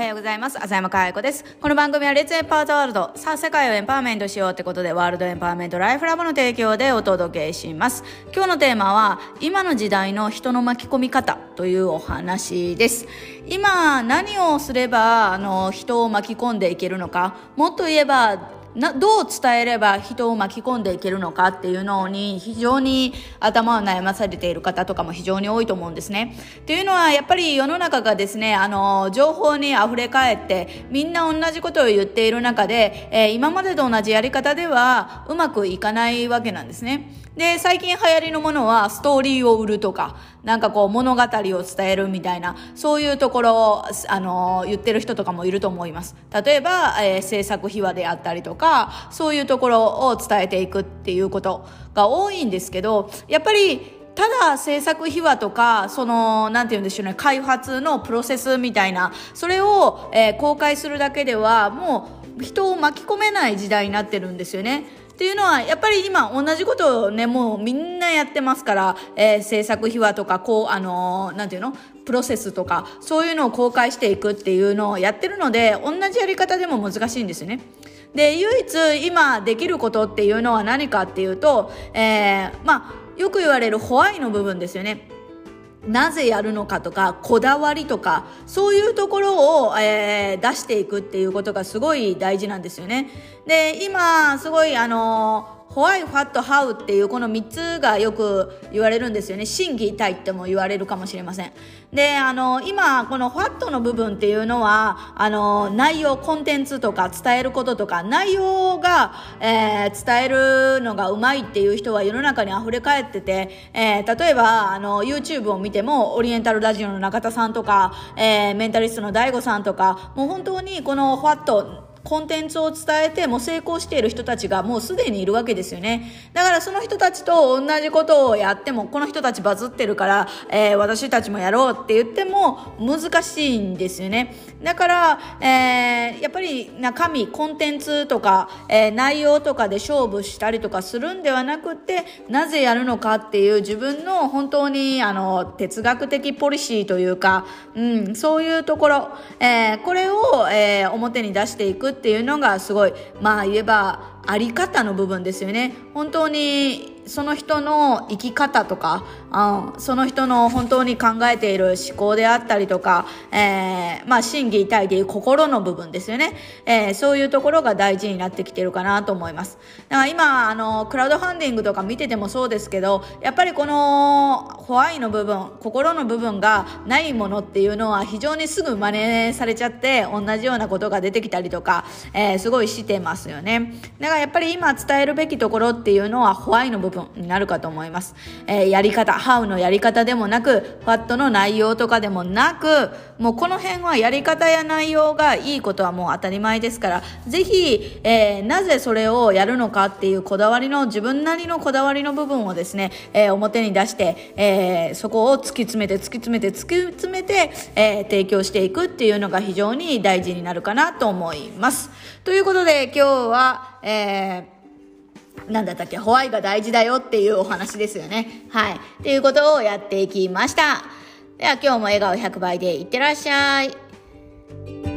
おはようございます。浅山かや子です。この番組はレッツエンパワーザワールド。さあ、世界をエンパワーメントしようってことで、ワールドエンパワーメントライフラボの提供でお届けします。今日のテーマは、今の時代の人の巻き込み方というお話です。今、何をすれば、あの、人を巻き込んでいけるのか、もっと言えば、などう伝えれば人を巻き込んでいけるのかっていうのに非常に頭を悩まされている方とかも非常に多いと思うんですね。っていうのはやっぱり世の中がですねあの情報にあふれ返ってみんな同じことを言っている中で、えー、今までと同じやり方ではうまくいかないわけなんですね。で最近流行りのものはストーリーを売るとかなんかこう物語を伝えるみたいなそういうところをあの言ってる人とかもいると思います。例えば、えー、制作秘話であったりとかかそういうところを伝えていくっていうことが多いんですけどやっぱりただ制作秘話とかそのなんて言うんでしょうね開発のプロセスみたいなそれを、えー、公開するだけではもう人を巻き込めない時代になってるんですよね。っていうのはやっぱり今同じことをねもうみんなやってますから、えー、制作秘話とかこうあのー、なんていうの？プロセスとかそういうのを公開していくっていうのをやってるので同じやり方でも難しいんですよね。で唯一今できることっていうのは何かっていうと、えー、まあよく言われるホワイの部分ですよね。なぜやるのかとかこだわりとかそういうところを、えー、出していくっていうことがすごい大事なんですよね。で今すごいあのーホワイ、ファット、ハウっていうこの3つがよく言われるんですよね。審議体っても言われるかもしれません。で、あの、今、このファットの部分っていうのは、あの、内容、コンテンツとか伝えることとか、内容が、えー、伝えるのがうまいっていう人は世の中に溢れ返ってて、えー、例えば、あの、YouTube を見ても、オリエンタルラジオの中田さんとか、えー、メンタリストの DAIGO さんとか、もう本当にこのファット、コンテンツを伝えても成功している人たちがもうすでにいるわけですよね。だからその人たちと同じことをやっても、この人たちバズってるから、えー、私たちもやろうって言っても難しいんですよね。だから、えー、やっぱり中身、コンテンツとか、えー、内容とかで勝負したりとかするんではなくて、なぜやるのかっていう自分の本当にあの哲学的ポリシーというか、うん、そういうところ、えー、これを、えー、表に出していくっていうのがすごい。まあ言えばあり方の部分ですよね本当にその人の生き方とか、うん、その人の本当に考えている思考であったりとか、えー、まあ、心技体でいう心の部分ですよね、えー、そういうところが大事になってきてるかなと思います。だから今、あの、クラウドファンディングとか見ててもそうですけど、やっぱりこの、ホワイの部分、心の部分がないものっていうのは非常にすぐ真似されちゃって、同じようなことが出てきたりとか、えー、すごいしてますよね。だからやっぱり今伝えるべきところっていうのは、ホワイの部分になるかと思います。えー、やり方、ハウのやり方でもなく、ファットの内容とかでもなく、もうこの辺はやり方や内容がいいことはもう当たり前ですから、ぜひ、えー、なぜそれをやるのかっていうこだわりの、自分なりのこだわりの部分をですね、えー、表に出して、え、そこを突き詰めて、突き詰めて、突き詰めて、え、提供していくっていうのが非常に大事になるかなと思います。ということで今日は、えーなんだったっけ、ホワイが大事だよっていうお話ですよね。はい。っていうことをやっていきました。では今日も笑顔100倍でいってらっしゃい。